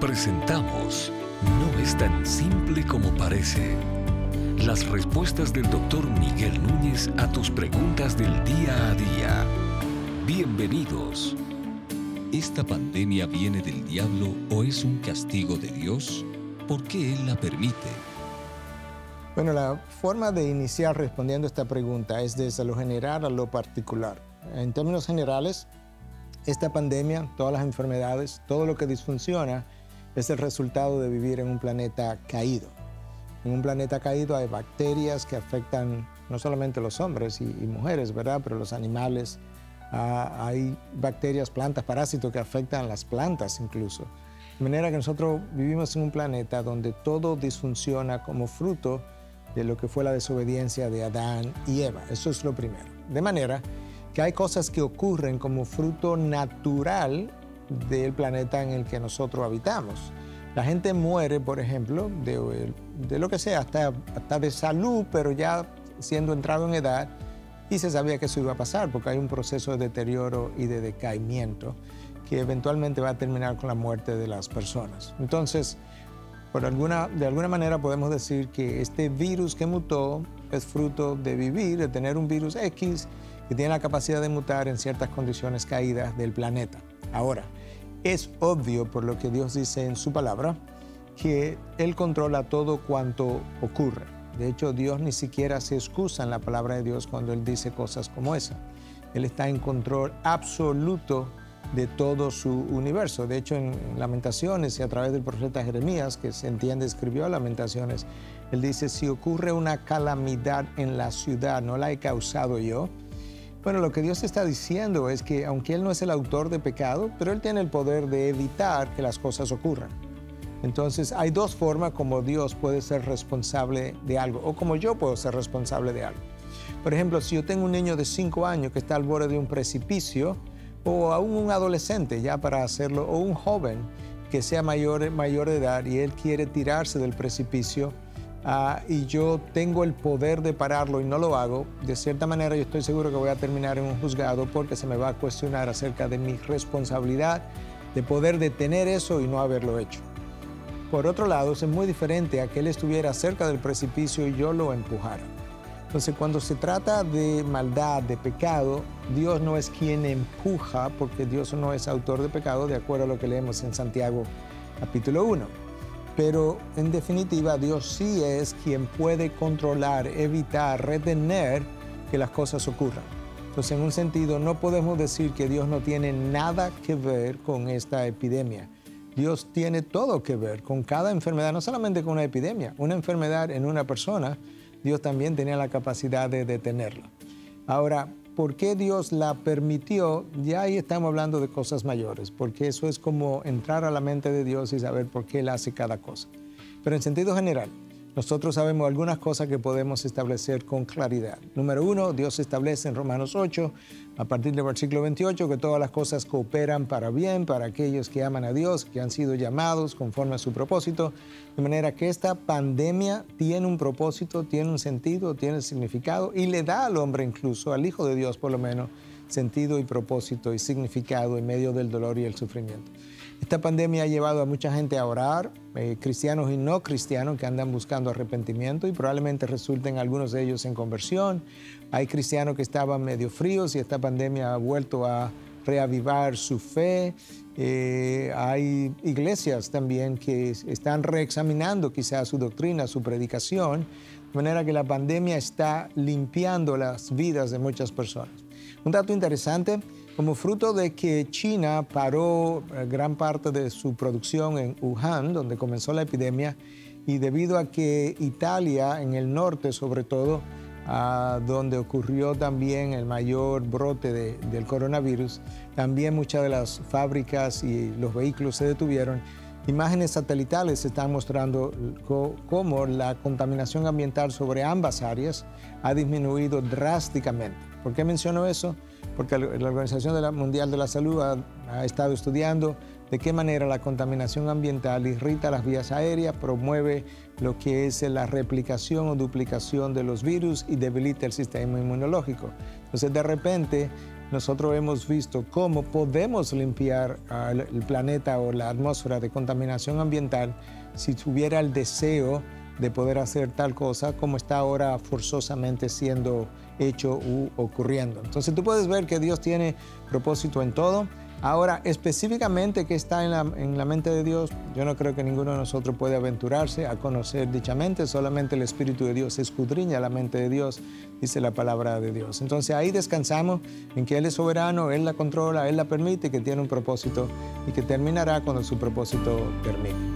Presentamos No es tan simple como parece. Las respuestas del doctor Miguel Núñez a tus preguntas del día a día. Bienvenidos. ¿Esta pandemia viene del diablo o es un castigo de Dios? ¿Por qué Él la permite? Bueno, la forma de iniciar respondiendo esta pregunta es desde lo general a lo particular. En términos generales, esta pandemia, todas las enfermedades, todo lo que disfunciona, es el resultado de vivir en un planeta caído. En un planeta caído hay bacterias que afectan no solamente los hombres y, mujeres, ¿verdad? Pero los animales. Ah, hay bacterias, plantas, parásitos que afectan las plantas incluso. De manera que nosotros vivimos en un planeta donde todo disfunciona como fruto de lo que fue la desobediencia de Adán y Eva. Eso es lo primero. De manera que hay cosas que ocurren como fruto natural del planeta en el que nosotros habitamos. La gente muere, por ejemplo, de, lo que sea, hasta, hasta de salud, pero ya siendo entrado en edad, y se sabía que eso iba a pasar porque hay un proceso de deterioro y de decaimiento que eventualmente va a terminar con la muerte de las personas. Entonces, por alguna, de alguna manera podemos decir que este virus que mutó es fruto de vivir, de tener un virus X que tiene la capacidad de mutar en ciertas condiciones caídas del planeta. Ahora, es obvio por lo que Dios dice en su palabra que Él controla todo cuanto ocurre. De hecho, Dios ni siquiera se excusa en la palabra de Dios cuando Él dice cosas como esa. Él está en control absoluto de todo su universo. De hecho, en Lamentaciones y a través del profeta Jeremías, que se entiende, escribió Lamentaciones, él dice, si ocurre una calamidad en la ciudad, no la he causado yo. Bueno, lo que Dios está diciendo es que aunque Él no es el autor de pecado, pero Él tiene el poder de evitar que las cosas ocurran. Entonces, hay dos formas como Dios puede ser responsable de algo, o como yo puedo ser responsable de algo. Por ejemplo, si yo tengo un niño de 5 años que está al borde de un precipicio, o aún un adolescente ya para hacerlo, o un joven que sea mayor, mayor de edad y él quiere tirarse del precipicio ah, y yo tengo el poder de pararlo y no lo hago, de cierta manera yo estoy seguro que voy a terminar en un juzgado porque se me va a cuestionar acerca de mi responsabilidad de poder detener eso y no haberlo hecho. Por otro lado, es muy diferente a que él estuviera cerca del precipicio y yo lo empujara. Entonces, cuando se trata de maldad, de pecado, Dios no es quien empuja, porque Dios no es autor de pecado, de acuerdo a lo que leemos en Santiago capítulo 1. Pero en definitiva, Dios sí es quien puede controlar, evitar, retener que las cosas ocurran. Entonces, en un sentido, no podemos decir que Dios no tiene nada que ver con esta epidemia. Dios tiene todo que ver con cada enfermedad, no solamente con una epidemia, una enfermedad en una persona Dios también tenía la capacidad de detenerla. Ahora, ¿por qué Dios la permitió? Ya ahí estamos hablando de cosas mayores, porque eso es como entrar a la mente de Dios y saber por qué Él hace cada cosa. Pero en sentido general, nosotros sabemos algunas cosas que podemos establecer con claridad. Número uno, Dios establece en Romanos 8, a partir del versículo 28, que todas las cosas cooperan para bien para aquellos que aman a Dios, que han sido llamados conforme a su propósito. De manera que esta pandemia tiene un propósito, tiene un sentido, tiene significado y le da al hombre incluso, al Hijo de Dios por lo menos, sentido y propósito y significado en medio del dolor y el sufrimiento. Esta pandemia ha llevado a mucha gente a orar, eh, cristianos y no cristianos que andan buscando arrepentimiento y probablemente resulten algunos de ellos en conversión. Hay cristianos que estaban medio fríos y esta pandemia ha vuelto a reavivar su fe. Eh, hay iglesias también que están reexaminando quizás su doctrina, su predicación, de manera que la pandemia está limpiando las vidas de muchas personas. Un dato interesante como fruto de que China paró eh, gran parte de su producción en Wuhan, donde comenzó la epidemia, y debido a que Italia, en el norte sobre todo, donde ocurrió también el mayor brote del coronavirus, también muchas de las fábricas y los vehículos se detuvieron. Imágenes satelitales están mostrando cómo la contaminación ambiental sobre ambas áreas ha disminuido drásticamente. ¿Por qué menciono eso? Porque la Organización Mundial de la Salud ha, estado estudiando de qué manera la contaminación ambiental irrita las vías aéreas, promueve lo que es la replicación o duplicación de los virus y debilita el sistema inmunológico. Entonces, de repente, nosotros hemos visto cómo podemos limpiar el planeta o la atmósfera de contaminación ambiental si tuviera el deseo de poder hacer tal cosa como está ahora forzosamente siendo hecho u ocurriendo. Entonces tú puedes ver que Dios tiene propósito en todo. Ahora, específicamente qué está en la, en la, mente de Dios, yo no creo que ninguno de nosotros puede aventurarse a conocer dichamente, solamente el Espíritu de Dios escudriña la mente de Dios, dice la palabra de Dios. Entonces ahí descansamos en que Él es soberano, Él la controla, Él la permite, que tiene un propósito y que terminará cuando su propósito termine.